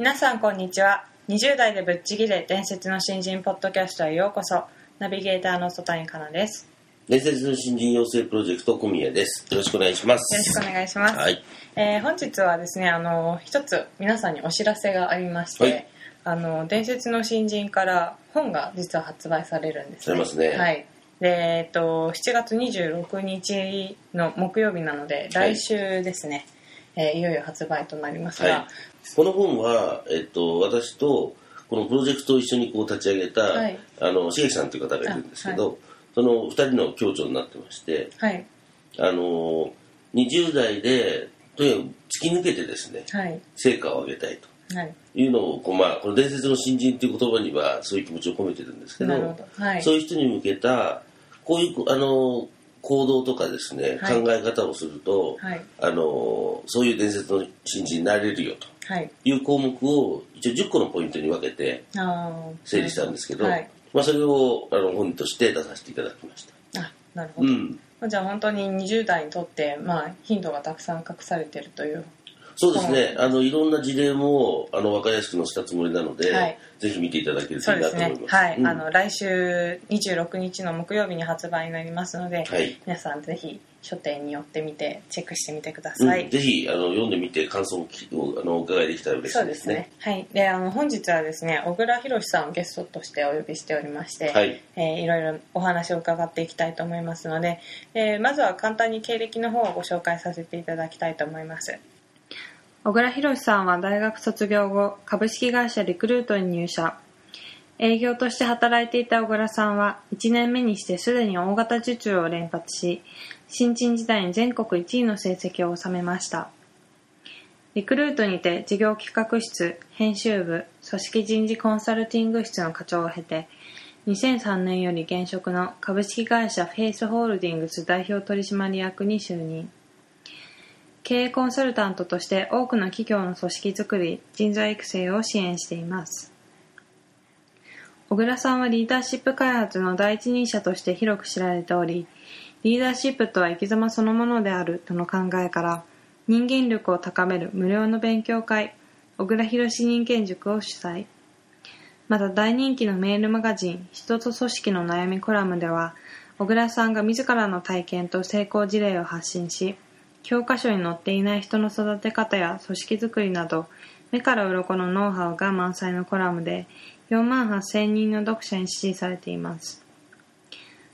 皆さんこんにちは。20代でぶっちぎれ伝説の新人ポッドキャストへようこそ。ナビゲーターの曽谷香奈です。伝説の新人養成プロジェクト小宮です。よろしくお願いします。よろしくお願いします、はい。えー本日はですねあの一つ皆さんにお知らせがありまして、はい。あの伝説の新人から本が実は発売されるんですされますね。はい。でえっと7月26日の木曜日なので来週ですね、えーいよいよ発売となりますが、はい。この本は、えっと、私と、このプロジェクトを一緒にこう立ち上げた、はい。あの、しげさんという方がいるんですけど、あその二人の共著になってまして、はい。あの、20代で、とにかく突き抜けてですね、はい。成果を上げたいと。はい。いうのをこう、まあ、この伝説の新人という言葉にはそういう気持ちを込めてるんですけどそういう人に向けたこういうあの行動とかですね、はい。考え方をすると、はい。あのそういう伝説の新人になれるよと。はい。いう項目を一応10個のポイントに分けて整理したんですけど、はい。まあ、それをあの本として出させていただきました。あなるほど、うん。じゃあ本当に20代にとって、まあ、ヒントがたくさん隠されているというそうですね、あのいろんな事例もあの分かりやすく載せたつもりなので、はい。ぜひ見ていただけるとそいういなと思います。はい、うん。あの来週26日の木曜日に発売になりますので、はい。皆さんぜひ書店に寄ってみてチェックしてみてください、うん。ぜひあの読んでみて感想をあのお伺いできたら嬉しそいうですすね。はい。で、あの、本日はですね、小倉博さんをゲストとしてお呼びしておりまして、はい。えーいろいろお話を伺っていきたいと思いますので、えーまずは簡単に経歴の方をご紹介させていただきたいと思います。小倉博さんは大学卒業後、株式会社リクルートに入社。営業として働いていた小倉さんは、1年目にしてすでに大型受注を連発し、新人時代に全国1位の成績を収めました。リクルートにて事業企画室、編集部、組織人事コンサルティング室の課長を経て、2003年より現職の株式会社フェイスホールディングス代表取締役に就任。経営コンサルタントとして多くの企業の組織づくり、人材育成を支援しています。小倉さんはリーダーシップ開発の第一人者として広く知られており、リーダーシップとは生き様そのものであるとの考えから、人間力を高める無料の勉強会、小倉博人間塾を主催。また大人気のメールマガジン、人と組織の悩みコラムでは、小倉さんが自らの体験と成功事例を発信し、教科書に載っていない人の育て方や組織づくりなど、目から鱗のノウハウが満載のコラムで、4万8000人の読者に支持されています。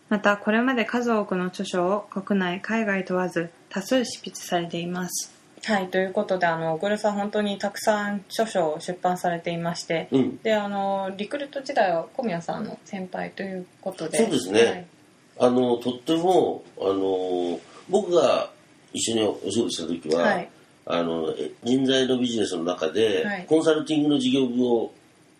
また、これまで数多くの著書を国内、海外問わず多数執筆されています。はい、ということで、あの、小倉さん本当にたくさん著書を出版されていまして、うんで、あの、リクルート時代は小宮さんの先輩ということで。そうですねはいあのとってもあの僕が一緒にお仕事した時は、はい。あのえ人材のビジネスの中で、はい。コンサルティングの事業部を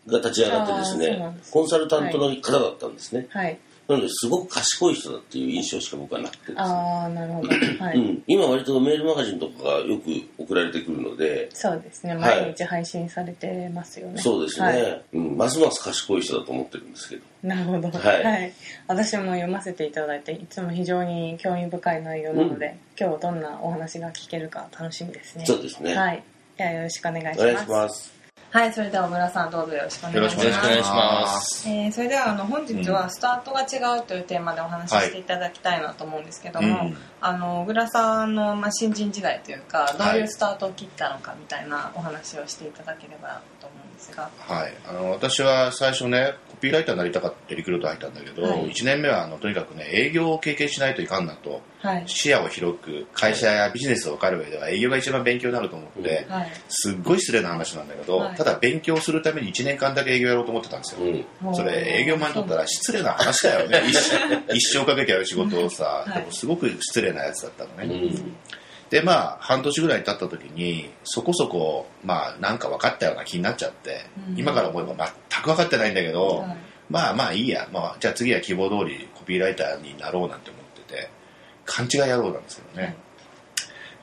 が立ち上がってですねコンサルタントの方だったんですね、はい。なのですごく賢い人だっていう印象しか僕はなくてですね。ああ、なるほど。はい。うん、今割とメールマガジンとかがよく送られてくるので、そうですね。はい毎日配信されてますよね。そうですね、はい。うん、ますます賢い人だと思ってるんですけど。なるほど、はい。私も読ませていただいていつも非常に興味深い内容なので、今日どんなお話が聞けるか楽しみですね。そうですね。はい。ではよろしくお願いします。お願いしますはいそれでは小村さんどうぞよろしくお願いしますよろしくお願いします。えーそれではあの本日はスタートが違うというテーマでお話ししていただきたいなと思うんですけども、うんあの小倉さんの、まあ、新人時代というかどうはいいうスタートを切ったのかみたいなお話をしていただければと思うんですが。はい、あの私は最初ねコピーライターになりたかってリクルート入ったんだけど、はい。1年目はあのとにかくね営業を経験しないといかんなとはい。視野を広く会社やビジネスを分かる上では営業が一番勉強になると思って、はい。すっごい失礼な話なんだけど、はい。例だ勉強するために1年間だけ営業やろうと思ってたんですよ、うん。それ営業マンにとったら失礼な話だよね。一生一生かけてやる仕事をさ、はい。でもすごく失礼なやつだったのうね、ん。でまあ半年ぐらい経った時にそこそこまあなんか分かったような気になっちゃって、うん。今から思えば全く分かってないんだけど、はいまあまあいいや、まあ、じゃあ次は希望通りコピーライターになろうなんて思ってて勘違い野郎なんですけどね、はい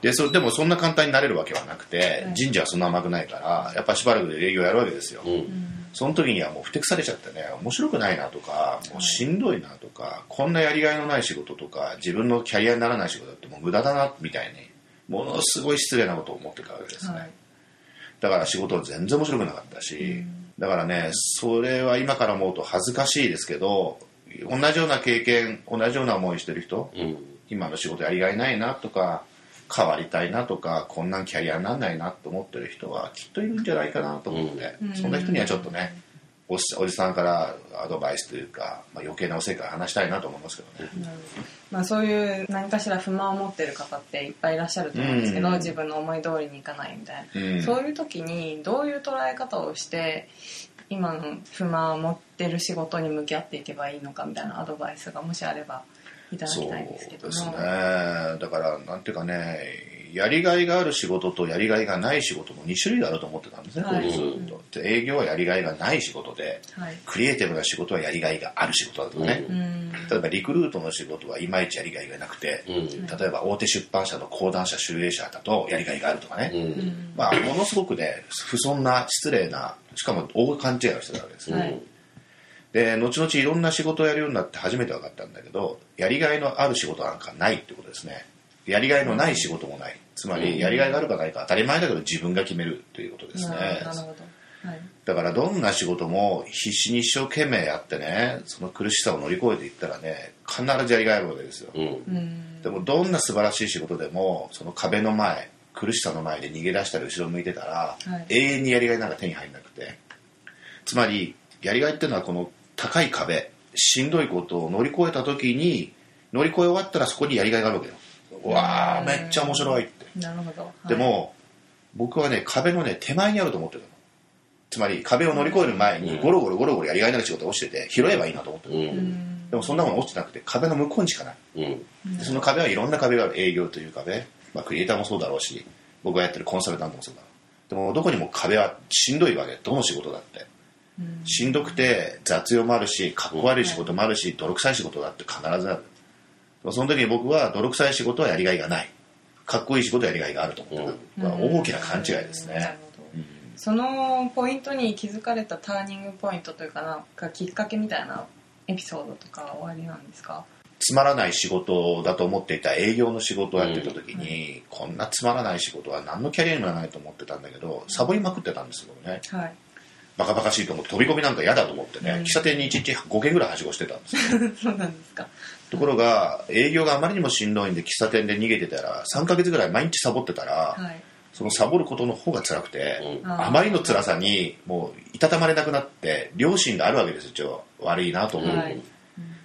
でそでもそんな簡単になれるわけはなくて、はい人事はそんな甘くないからやっぱしばらくで営業やるわけですよ、うん。その時にはもうふてくされちゃってね面白くないなとかもうしんどいなとか、こんなやりがいのない仕事とか自分のキャリアにならない仕事だってもう無駄だなみたいにものすごい失礼なことを思ってたわけですね、はい。だから仕事は全然面白くなかったし、だからねそれは今から思うと恥ずかしいですけど同じような経験同じような思いしてる人うん。今の仕事やりがいないなとか変わりたいなとかこんなんキャリアにならないなと思ってる人はきっといるんじゃないかなと思って、うん。そんな人にはちょっとねおじおじさんからアドバイスというか、まあ、余計なおせいから話したいなと思いますけどね。なるほどまあ、そういう何かしら不満を持ってる方っていっぱいいらっしゃると思うんですけど、うん。自分の思い通りにいかないみたいな、うん。そういう時にどういう捉え方をして今の不満を持ってる仕事に向き合っていけばいいのかみたいなアドバイスがもしあればいただきたいんですけども。そうですね。だからなんていうかねやりがいがある仕事とやりがいがない仕事の2種類あると思ってたんですね、はい。ずっとで営業はやりがいがない仕事ではい。クリエイティブな仕事はやりがいがある仕事だとかね、ううん。例えばリクルートの仕事はいまいちやりがいがなくて、うん。例えば大手出版社の講談社集英社だとやりがいがあるとかね、うん。まあ、ものすごくね不遜な失礼なしかも大勘違いをしてたわけですね、はいで後々いろんな仕事をやるようになって初めて分かったんだけどやりがいのある仕事なんかないってことですね。やりがいのない仕事もない。つまりやりがいがあるかないか当たり前だけど自分が決めるということですね。なるほどはい。だからどんな仕事も必死に一生懸命やってねその苦しさを乗り越えていったらね必ずやりがいあるわけですよ。うん。うんでもどんな素晴らしい仕事でもその壁の前苦しさの前で逃げ出したり後ろ向いてたら、はい。永遠にやりがいなんか手に入んなくて。つまりやりがいっていうのはこの高い壁しんどいことを乗り越えた時に乗り越え終わったらそこにやりがいがあるわけよ。うわあめっちゃ面白いって。なるほど、はい。でも僕はね壁のね手前にあると思ってたの。つまり壁を乗り越える前にゴロゴロゴロゴロやりがいのある仕事が落ちてて拾えばいいなと思ってたう。うん。ん。でもそんなもの落ちてなくて壁の向こうにしかない。うん。でその壁はいろんな壁がある営業という壁、まあ、クリエイターもそうだろうし僕がやってるコンサルタントもそうだろう。でもどこにも壁はしんどいわけ。どの仕事だって。うんしんどくて雑用もあるしかっこ悪い仕事もあるし泥臭い仕事だって必ずある。その時に僕は泥臭い仕事はやりがいがない。かっこいい仕事はやりがいがあると思ってた、これは大きな勘違いですね、そのポイントに気づかれたターニングポイントというかなんかきっかけみたいなエピソードとかおありなんですか？つまらない仕事だと思っていた営業の仕事をやってた時に、こんなつまらない仕事は何のキャリアにもならないと思ってたんだけどサボりまくってたんですよね。はいバカバカしいと思って飛び込みなんか嫌だと思ってね、うん。喫茶店に1日5軒ぐらいはしごしてたんですよ。そうなんですか。ところが営業があまりにもしんどいんで喫茶店で逃げてたら3ヶ月ぐらい毎日サボってたら、はい。そのサボることの方が辛くて、うん。あまりの辛さにもういたたまれなくなって良心があるわけですよ一応。悪いなと思う、はい。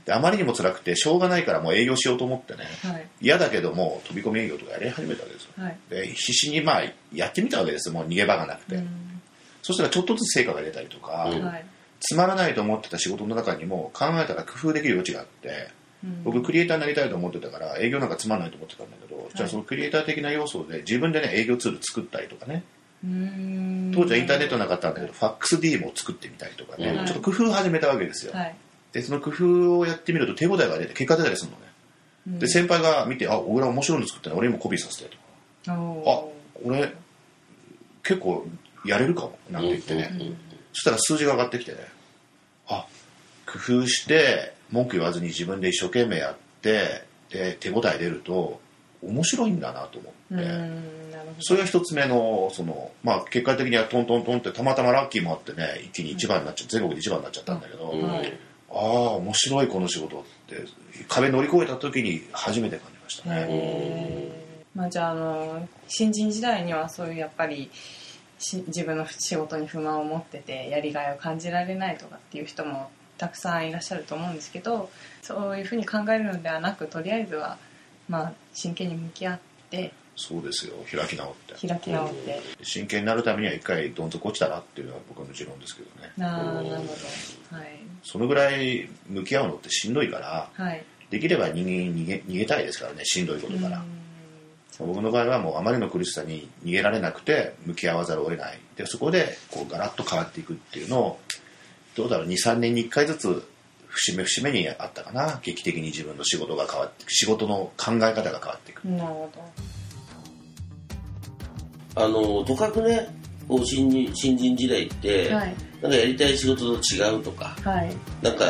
であまりにも辛くてしょうがないからもう営業しようと思ってね。はい。嫌だけども飛び込み営業とかやり始めたわけですよ。はい。で必死にまあやってみたわけですもう逃げ場がなくて、うんそしたらちょっとずつ成果が出たりとか、つまらないと思ってた仕事の中にも考えたら工夫できる余地があってうん。僕クリエイターになりたいと思ってたから営業なんかつまらないと思ってたんだけど、じゃあそのクリエイター的な要素で自分でね営業ツール作ったりとかね。うん。当時はインターネットなかったんだけど、ファックス D も作ってみたりとかね、うんちょっと工夫を始めたわけですよ、はい。でその工夫をやってみると手応えが出て結果出たりするのね、うん。で先輩が見て「あ俺面白いの作ってる俺にもコピーさせて」とか。おあ俺結構やれるかもなんて言ってね、うんうんそしたら数字が上がってきてね。あ工夫して文句言わずに自分で一生懸命やってで手応え出ると面白いんだなと思って、それが一つ目のその、まあ、結果的にはトントントンってたまたまラッキーもあってね一気に一番になっちゃって全国で一番になっちゃったんだけど、うん。はい。ああ面白いこの仕事って壁乗り越えた時に初めて感じましたね、まあじゃああの新人時代にはそういうやっぱりし自分の仕事に不満を持っててやりがいを感じられないとかっていう人もたくさんいらっしゃると思うんですけどそういうふうに考えるのではなくとりあえずはまあ真剣に向き合ってそうですよ。開き直って。開き直って。真剣になるためには一回どん底落ちたらっていうのが僕の持論ですけどね。なあなるほど。はい。そのぐらい向き合うのってしんどいからはい。できれば人間逃げ逃げたいですからね。しんどいことから、僕の場合はもうあまりの苦しさに逃げられなくて向き合わざるを得ない。でそこでこうガラッと変わっていくっていうのをどうだろう23年に1回ずつ節目節目にあったかな。劇的に自分の仕事が変わって仕事の考え方が変わっていく。なるほあのとかくねこう新人新人時代って、どはい。なんかやりたい仕事と違うとかはい。なんか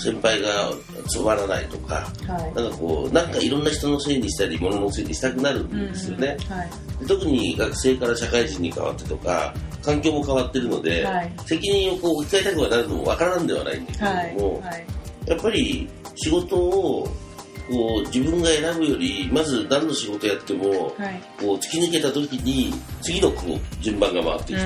先輩がつまらないとかはい。なんかこうなんかいろんな人のせいにしたり物のせいにしたくなるんですよね、はい。特に学生から社会人に変わってとか環境も変わってるので、はい。責任をこう置き換えたくはなるのもわからんではないんだけれはいども、はい。やっぱり仕事をこう自分が選ぶよりまず何の仕事やっても、はい。こう突き抜けた時に次のこう順番が回ってきて、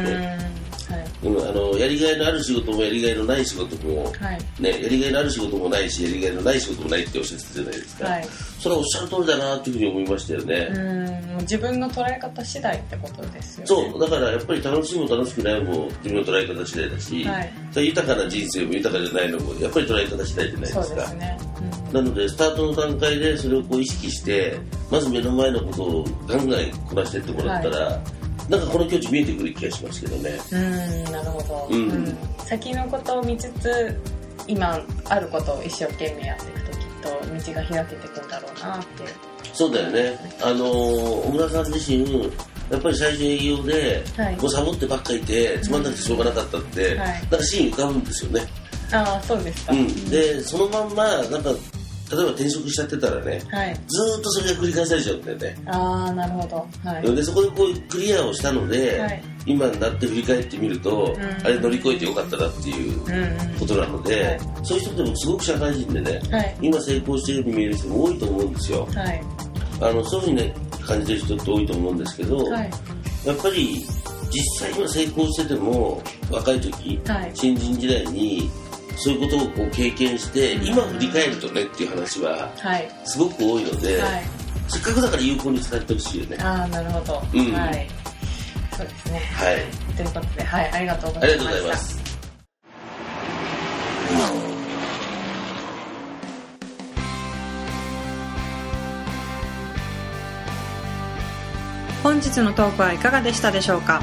うんはい。うんあのやりがいのある仕事もやりがいのない仕事も、はい。ね、やりがいのある仕事もないしやりがいのない仕事もないっておっしゃってたじゃないですか、はい。それはおっしゃる通りだなっていうふうに思いましたよね、うん自分の捉え方次第ってことですよね。そう。だからやっぱり楽しいも楽しくないも自分の捉え方次第だし、はい。豊かな人生も豊かじゃないのもやっぱり捉え方次第じゃないそうですか。ですね、なのでスタートの段階でそれをこう意識してまず目の前のことをガンガンこなしていってもらったら、なんかこの境地見えてくる気がしますけどね。うん、うんなるほど、うん。先のことを見つつ今あることを一生懸命やっていくときっと道が開けていくんだろうなって。そうだよね。あのー小村さん自身やっぱり最初営業で、はい。もうサボってばっかいてつまんなくてしょうがなかったって、はい。なんかシーン浮かぶんですよね、ああそうですか、うん、でそのまんまなんか例えば転職しちゃってたらねはい。ずーっとそれが繰り返されちゃうんだよね。ああなるほど。はい。でそこでこうクリアをしたので、はい。今になって振り返ってみると、ん。あれ乗り越えてよかったなっていううんうん。ことなので、はい。そういう人でもすごく社会人でね、はい。今成功しているように見える人も多いと思うんですよ。はい。あのそういうふうにね感じてる人って多いと思うんですけど、はい。やっぱり実際今成功してても若い時、はい。新人時代にそういうことをこう経験して、今振り返るとねっていう話ははい。すごく多いので、はい。せっかくだから有効に使ってほしいよね。ああなるほど、うん。はい。そうですね。はい。ということではい。ありがとうごありがざいました。とうございます。本日のトークはいかがでしたでしょうか？